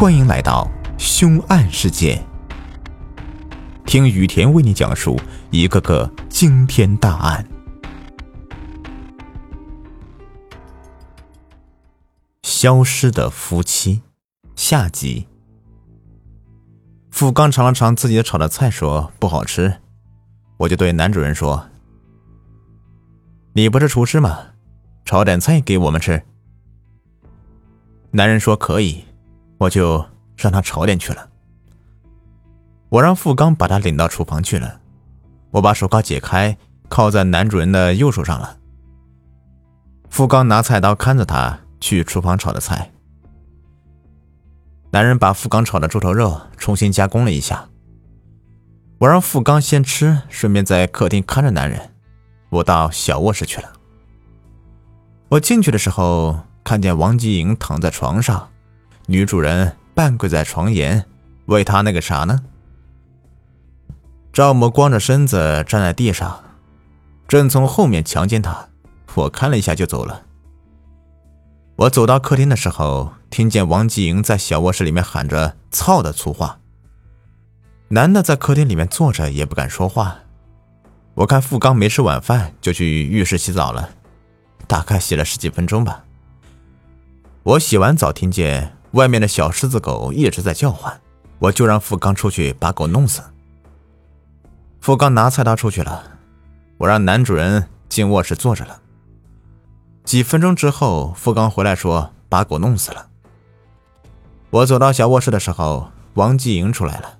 欢迎来到凶案世界，听雨田为你讲述一个个惊天大案。消失的夫妻下集。富刚尝了尝自己炒的菜，说不好吃，我就对男主人说：“你不是厨师吗？炒点菜给我们吃。”男人说可以。我就让他炒点去了。我让富刚把他领到厨房去了。我把手铐解开，靠在男主人的右手上了。富刚拿菜刀看着他去厨房炒的菜。男人把富刚炒的猪头肉重新加工了一下。我让富刚先吃，顺便在客厅看着男人。我到小卧室去了。我进去的时候，看见王吉莹躺在床上。女主人半跪在床沿，为他那个啥呢？赵某光着身子站在地上，正从后面强奸她。我看了一下就走了。我走到客厅的时候，听见王继莹在小卧室里面喊着“操”的粗话。男的在客厅里面坐着也不敢说话。我看富刚没吃晚饭，就去浴室洗澡了，大概洗了十几分钟吧。我洗完澡，听见。外面的小狮子狗一直在叫唤，我就让富刚出去把狗弄死。富刚拿菜刀出去了，我让男主人进卧室坐着了。几分钟之后，富刚回来说把狗弄死了。我走到小卧室的时候，王继莹出来了。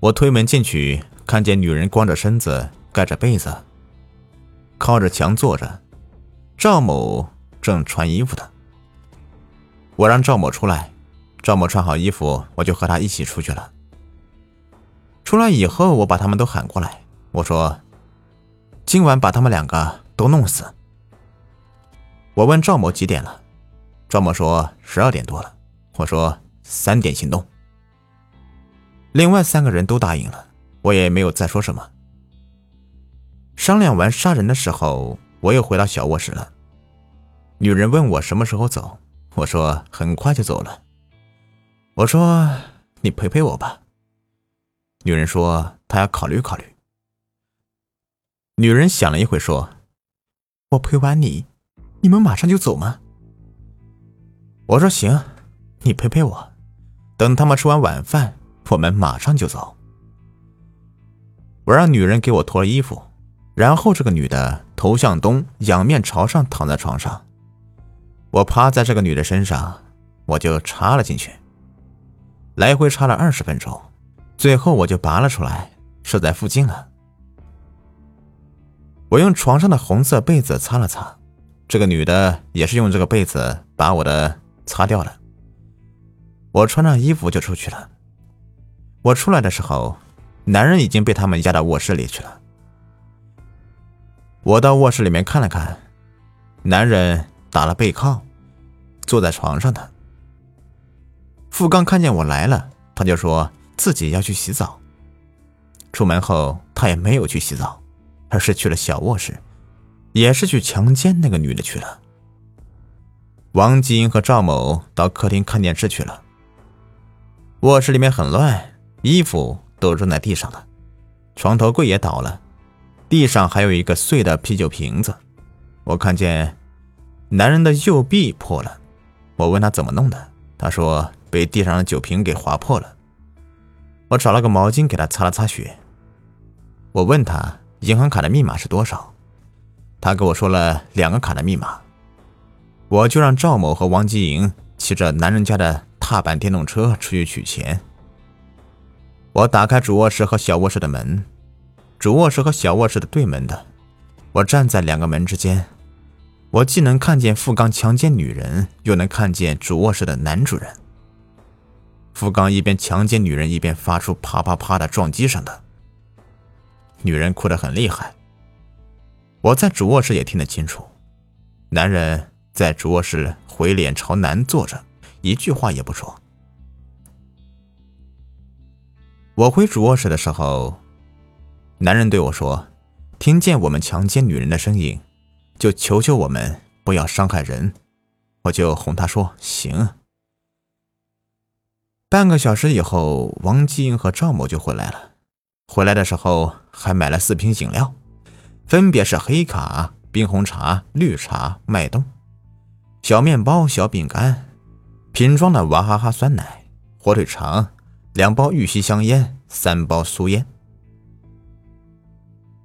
我推门进去，看见女人光着身子，盖着被子，靠着墙坐着。赵某正穿衣服的，我让赵某出来。赵某穿好衣服，我就和他一起出去了。出来以后，我把他们都喊过来，我说：“今晚把他们两个都弄死。”我问赵某几点了，赵某说十二点多了。我说三点行动。另外三个人都答应了，我也没有再说什么。商量完杀人的时候，我又回到小卧室了。女人问我什么时候走，我说很快就走了。我说：“你陪陪我吧。”女人说：“她要考虑考虑。”女人想了一会，说：“我陪完你，你们马上就走吗？”我说：“行，你陪陪我，等他们吃完晚饭，我们马上就走。”我让女人给我脱了衣服，然后这个女的头向东，仰面朝上躺在床上，我趴在这个女的身上，我就插了进去。来回插了二十分钟，最后我就拔了出来，射在附近了。我用床上的红色被子擦了擦，这个女的也是用这个被子把我的擦掉了。我穿上衣服就出去了。我出来的时候，男人已经被他们压到卧室里去了。我到卧室里面看了看，男人打了背靠，坐在床上的。富刚看见我来了，他就说自己要去洗澡。出门后，他也没有去洗澡，而是去了小卧室，也是去强奸那个女的去了。王金和赵某到客厅看电视去了。卧室里面很乱，衣服都扔在地上了，床头柜也倒了，地上还有一个碎的啤酒瓶子。我看见男人的右臂破了，我问他怎么弄的，他说。被地上的酒瓶给划破了，我找了个毛巾给他擦了擦血。我问他银行卡的密码是多少，他给我说了两个卡的密码。我就让赵某和王吉莹骑着男人家的踏板电动车出去取钱。我打开主卧室和小卧室的门，主卧室和小卧室的对门的，我站在两个门之间，我既能看见富刚强奸女人，又能看见主卧室的男主人。富刚一边强奸女人，一边发出啪啪啪的撞击声的。女人哭得很厉害。我在主卧室也听得清楚，男人在主卧室回脸朝南坐着，一句话也不说。我回主卧室的时候，男人对我说：“听见我们强奸女人的声音，就求求我们不要伤害人。”我就哄他说：“行。”半个小时以后，王继英和赵某就回来了。回来的时候还买了四瓶饮料，分别是黑卡、冰红茶、绿茶、脉动、小面包、小饼干、瓶装的娃哈哈酸奶、火腿肠、两包玉溪香烟、三包苏烟。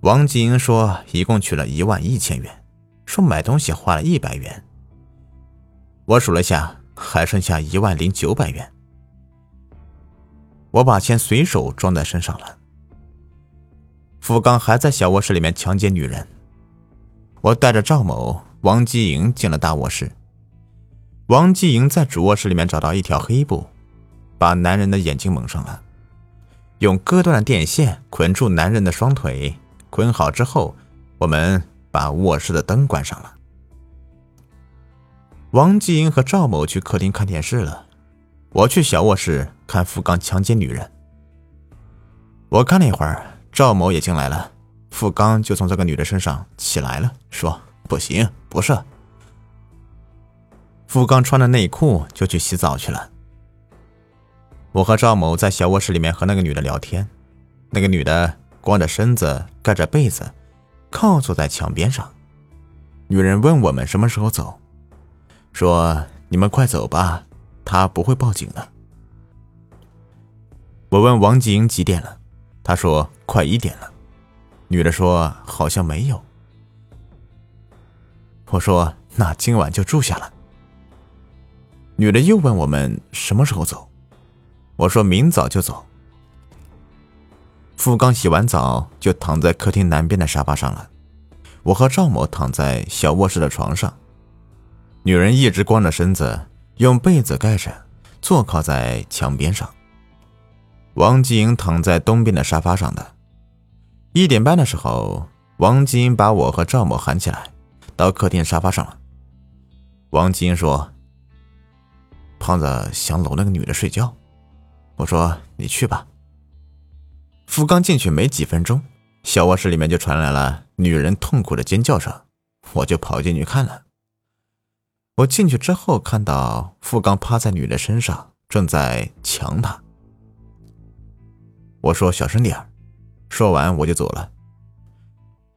王继英说，一共取了一万一千元，说买东西花了一百元。我数了下，还剩下一万零九百元。我把钱随手装在身上了。付刚还在小卧室里面强奸女人。我带着赵某、王继莹进了大卧室。王继莹在主卧室里面找到一条黑布，把男人的眼睛蒙上了，用割断的电线捆住男人的双腿。捆好之后，我们把卧室的灯关上了。王继英和赵某去客厅看电视了。我去小卧室看付刚强奸女人。我看了一会儿，赵某也进来了，付刚就从这个女的身上起来了，说：“不行，不是。”付刚穿着内裤就去洗澡去了。我和赵某在小卧室里面和那个女的聊天，那个女的光着身子，盖着被子，靠坐在墙边上。女人问我们什么时候走，说：“你们快走吧。”他不会报警的。我问王继英几点了，他说快一点了。女的说好像没有。我说那今晚就住下了。女的又问我们什么时候走，我说明早就走。付刚洗完澡就躺在客厅南边的沙发上了，我和赵某躺在小卧室的床上，女人一直光着身子。用被子盖着，坐靠在墙边上。王继英躺在东边的沙发上的。一点半的时候，王继英把我和赵某喊起来，到客厅沙发上了。王继英说：“胖子想搂那个女的睡觉。”我说：“你去吧。”福刚进去没几分钟，小卧室里面就传来了女人痛苦的尖叫声，我就跑进去看了。我进去之后，看到付刚趴在女的身上，正在强她。我说：“小声点说完我就走了。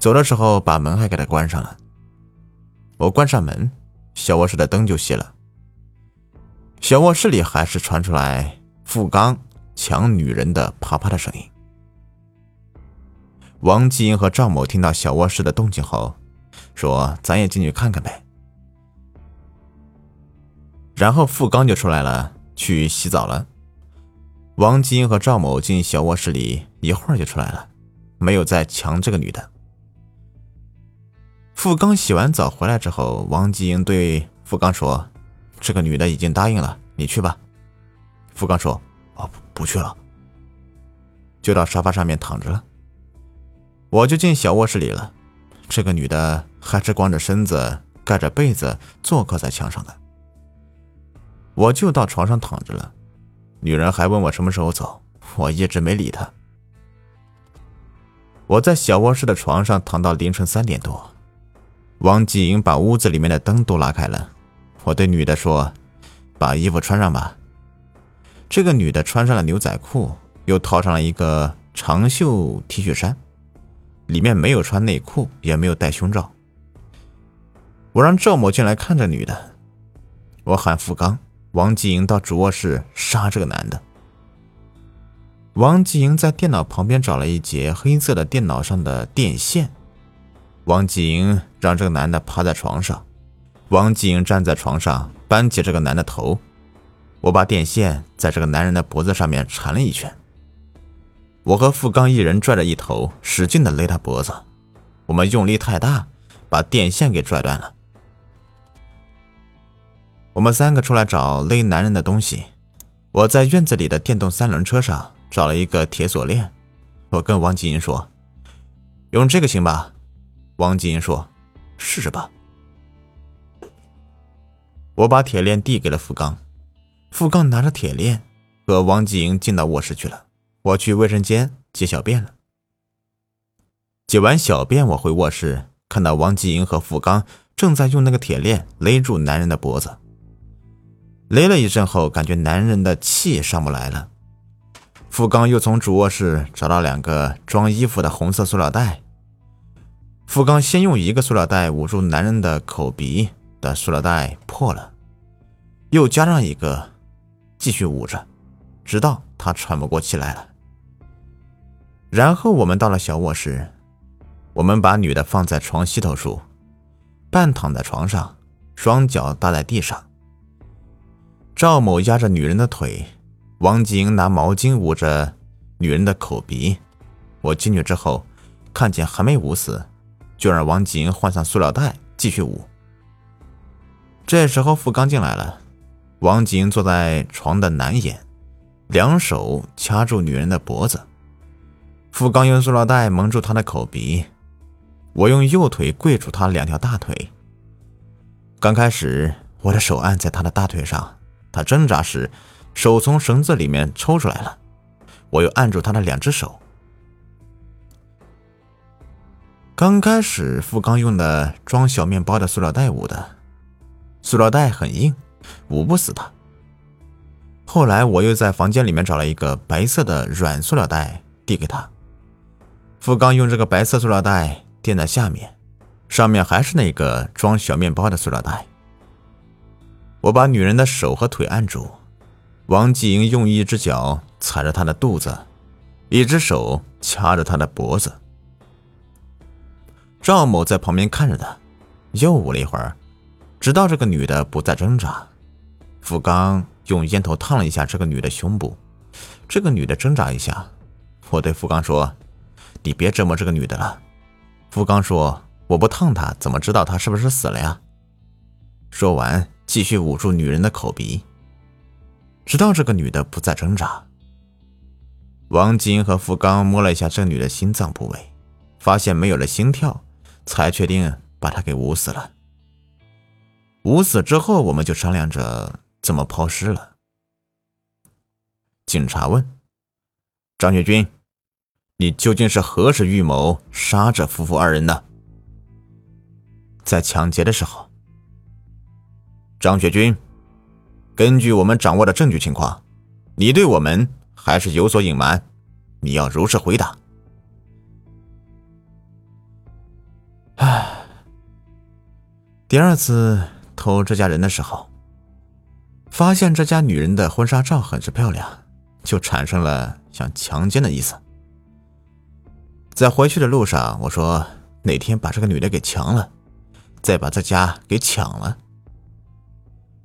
走的时候把门还给他关上了。我关上门，小卧室的灯就熄了。小卧室里还是传出来付刚抢女人的啪啪的声音。王继英和赵某听到小卧室的动静后，说：“咱也进去看看呗。”然后付刚就出来了，去洗澡了。王继英和赵某进小卧室里，一会儿就出来了，没有再强这个女的。付刚洗完澡回来之后，王继英对付刚说：“这个女的已经答应了，你去吧。”付刚说：“哦，不去了。”就到沙发上面躺着了。我就进小卧室里了，这个女的还是光着身子，盖着被子，坐靠在墙上的。我就到床上躺着了，女人还问我什么时候走，我一直没理她。我在小卧室的床上躺到凌晨三点多，王继英把屋子里面的灯都拉开了，我对女的说：“把衣服穿上吧。”这个女的穿上了牛仔裤，又套上了一个长袖 T 恤衫，里面没有穿内裤，也没有戴胸罩。我让赵某进来看这女的，我喊付刚。王继莹到主卧室杀这个男的。王继莹在电脑旁边找了一节黑色的电脑上的电线。王继莹让这个男的趴在床上，王继莹站在床上扳起这个男的头。我把电线在这个男人的脖子上面缠了一圈。我和付刚一人拽着一头，使劲的勒他脖子。我们用力太大，把电线给拽断了。我们三个出来找勒男人的东西。我在院子里的电动三轮车上找了一个铁锁链。我跟王吉英说：“用这个行吧？”王吉英说：“试试吧。”我把铁链递给了付刚，付刚拿着铁链和王吉英进到卧室去了。我去卫生间解小便了。解完小便，我回卧室，看到王吉英和付刚正在用那个铁链勒住男人的脖子。勒了一阵后，感觉男人的气上不来了。付刚又从主卧室找到两个装衣服的红色塑料袋。付刚先用一个塑料袋捂住男人的口鼻的塑料袋破了，又加上一个，继续捂着，直到他喘不过气来了。然后我们到了小卧室，我们把女的放在床西头处，半躺在床上，双脚搭在地上。赵某压着女人的腿，王吉英拿毛巾捂着女人的口鼻。我进去之后，看见还没捂死。就让王吉英换上塑料袋继续捂。这时候付刚进来了，王吉英坐在床的南沿，两手掐住女人的脖子。付刚用塑料袋蒙住她的口鼻，我用右腿跪住她两条大腿。刚开始我的手按在她的大腿上，他挣扎时手从绳子里面抽出来了，我又按住他的两只手。刚开始，付刚用的装小面包的塑料袋捂的，塑料袋很硬，捂不死他。后来我又在房间里面找了一个白色的软塑料袋递给他，付刚用这个白色塑料袋垫在下面，上面还是那个装小面包的塑料袋。我把女人的手和腿按住，王继英用一只脚踩着她的肚子，一只手掐着她的脖子。赵某在旁边看着他，又捂了一会儿，直到这个女的不再挣扎。付刚用烟头烫了一下这个女的胸部，这个女的挣扎一下。我对付刚说：“你别折磨这个女的了。”付刚说：“我不烫她，怎么知道她是不是死了呀？”说完，继续捂住女人的口鼻，直到这个女的不再挣扎。王金和付刚摸了一下这女的心脏部位，发现没有了心跳。才确定把她给捂死了。捂死之后，我们就商量着怎么抛尸了。警察问张学军：“你究竟是何时预谋杀这夫妇二人的？”在抢劫的时候。张学军，根据我们掌握的证据情况，你对我们还是有所隐瞒，你要如实回答。唉，第二次偷这家人的时候，发现这家女人的婚纱照很是漂亮，就产生了想强奸的意思。在回去的路上，我说哪天把这个女的给强了，再把这家给抢了。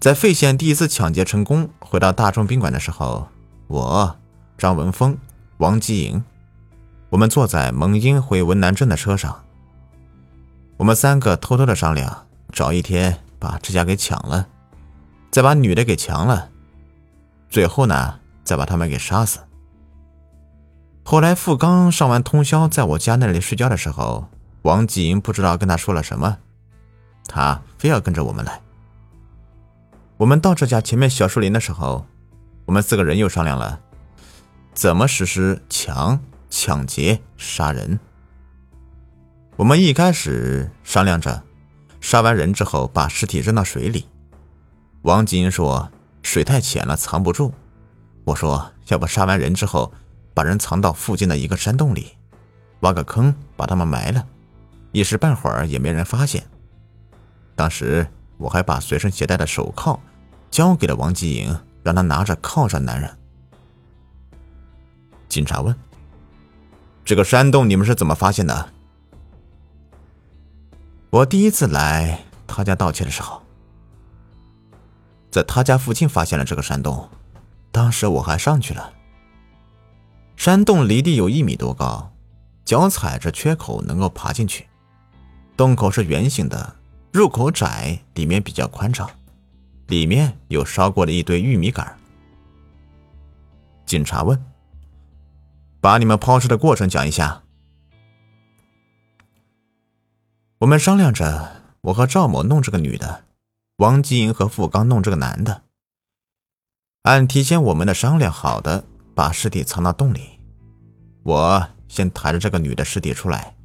在费县第一次抢劫成功，回到大众宾馆的时候，我、张文峰、王吉营，我们坐在蒙阴回文南镇的车上。我们三个偷偷的商量，找一天把这家给抢了，再把女的给强了，最后呢，再把他们给杀死。后来付刚上完通宵，在我家那里睡觉的时候，王继英不知道跟他说了什么，他非要跟着我们来。我们到这家前面小树林的时候，我们四个人又商量了，怎么实施抢、抢劫、杀人。我们一开始商量着，杀完人之后把尸体扔到水里。王金说水太浅了，藏不住。我说要不杀完人之后，把人藏到附近的一个山洞里，挖个坑把他们埋了，一时半会儿也没人发现。当时我还把随身携带的手铐交给了王继颖，让他拿着铐着男人。警察问：“这个山洞你们是怎么发现的？”我第一次来他家盗窃的时候，在他家附近发现了这个山洞，当时我还上去了。山洞离地有一米多高，脚踩着缺口能够爬进去。洞口是圆形的，入口窄，里面比较宽敞，里面有烧过的一堆玉米杆。警察问：“把你们抛尸的过程讲一下。”我们商量着，我和赵某弄这个女的，王吉英和付刚弄这个男的。按提前我们的商量好的，把尸体藏到洞里。我先抬着这个女的尸体出来，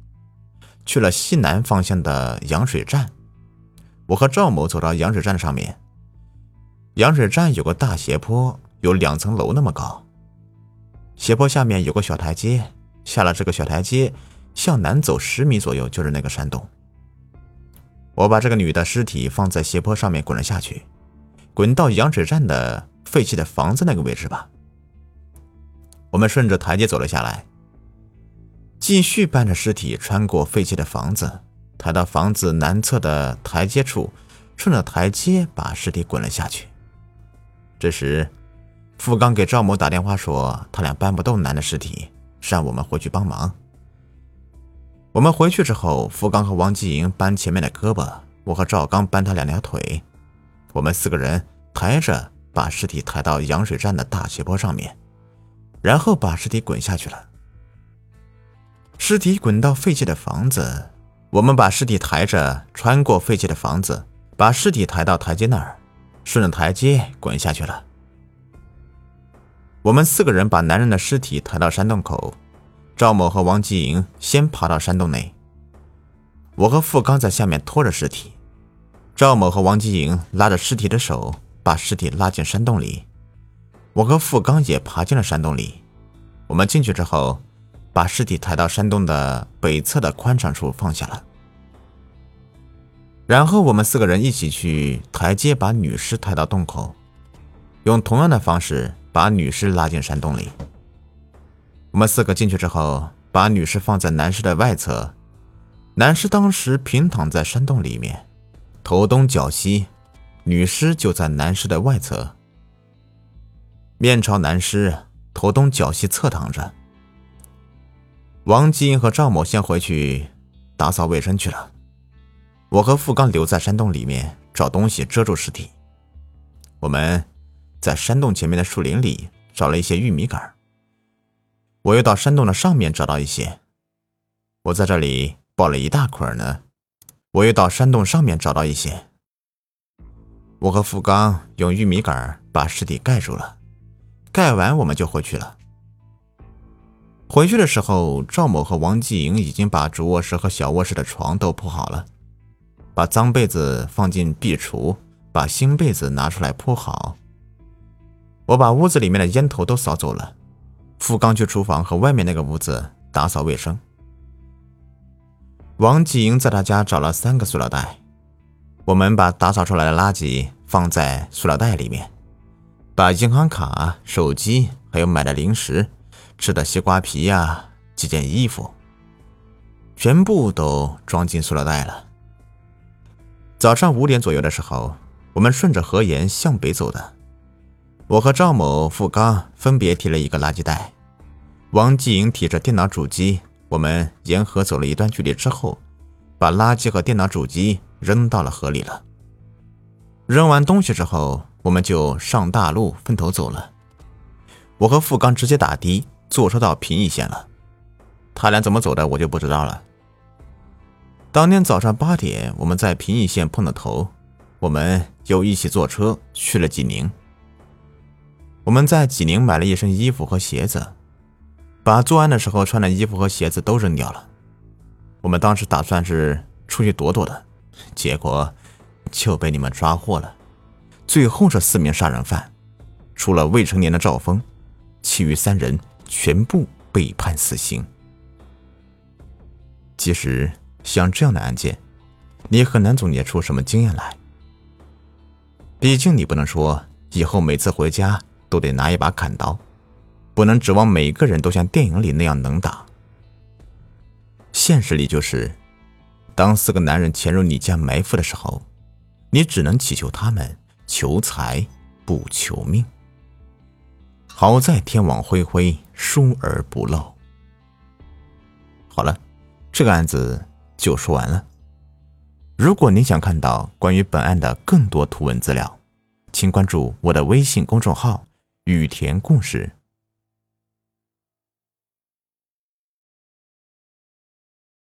去了西南方向的羊水站。我和赵某走到羊水站上面，羊水站有个大斜坡，有两层楼那么高。斜坡下面有个小台阶，下了这个小台阶，向南走十米左右就是那个山洞。我把这个女的尸体放在斜坡上面滚了下去，滚到羊水站的废弃的房子那个位置吧。我们顺着台阶走了下来，继续搬着尸体穿过废弃的房子，抬到房子南侧的台阶处，顺着台阶把尸体滚了下去。这时，付刚给赵某打电话说，他俩搬不动男的尸体，让我们回去帮忙。我们回去之后，付刚和王继营搬前面的胳膊，我和赵刚搬他两条腿，我们四个人抬着把尸体抬到羊水站的大斜坡上面。然后把尸体滚下去了。尸体滚到废弃的房子，我们把尸体抬着穿过废弃的房子，把尸体抬到台阶那儿，顺着台阶滚下去了。我们四个人把男人的尸体抬到山洞口，赵某和王继营先爬到山洞内，我和付刚在下面拖着尸体，赵某和王继营拉着尸体的手，把尸体拉进山洞里。我和付刚也爬进了山洞里。我们进去之后，把尸体抬到山洞的北侧的宽敞处放下了。然后我们四个人一起去台阶把女尸抬到洞口，用同样的方式把女尸拉进山洞里。我们四个进去之后，把女尸放在男尸的外侧。男尸当时平躺在山洞里面，头东脚西，女尸就在男尸的外侧。面朝男尸，头东脚西侧躺着。王继英和赵某先回去打扫卫生去了，我和付刚留在山洞里面找东西遮住尸体。我们在山洞前面的树林里找了一些玉米杆我又到山洞的上面找到一些，我在这里抱了一大捆呢。我又到山洞上面找到一些，我和付刚用玉米杆把尸体盖住了。盖完我们就回去了。回去的时候，赵某和王继营已经把主卧室和小卧室的床都铺好了，把脏被子放进壁橱，把新被子拿出来铺好。我把屋子里面的烟头都扫走了。付刚去厨房和外面那个屋子打扫卫生。王继英在他家找了三个塑料袋，我们把打扫出来的垃圾放在塑料袋里面。把银行卡、手机，还有买的零食、吃的西瓜皮呀、几件衣服，全部都装进塑料袋了。早上五点左右的时候，我们顺着河沿向北走的。我和赵某、付刚分别提了一个垃圾袋，王继营提着电脑主机。我们沿河走了一段距离之后，把垃圾和电脑主机扔到了河里了。扔完东西之后。我们就上大路分头走了。我和付刚直接打的，坐车到平邑县了。他俩怎么走的，我就不知道了。当天早上八点，我们在平邑县碰了头，我们又一起坐车去了济宁。我们在济宁买了一身衣服和鞋子，把作案的时候穿的衣服和鞋子都扔掉了。我们当时打算是出去躲躲的，结果就被你们抓获了。最后这四名杀人犯，除了未成年的赵峰，其余三人全部被判死刑。其实像这样的案件，你很难总结出什么经验来。毕竟你不能说以后每次回家都得拿一把砍刀，不能指望每个人都像电影里那样能打。现实里就是，当四个男人潜入你家埋伏的时候，你只能祈求他们。求财不求命，好在天网恢恢，疏而不漏。好了，这个案子就说完了。如果您想看到关于本案的更多图文资料，请关注我的微信公众号“雨田故事”。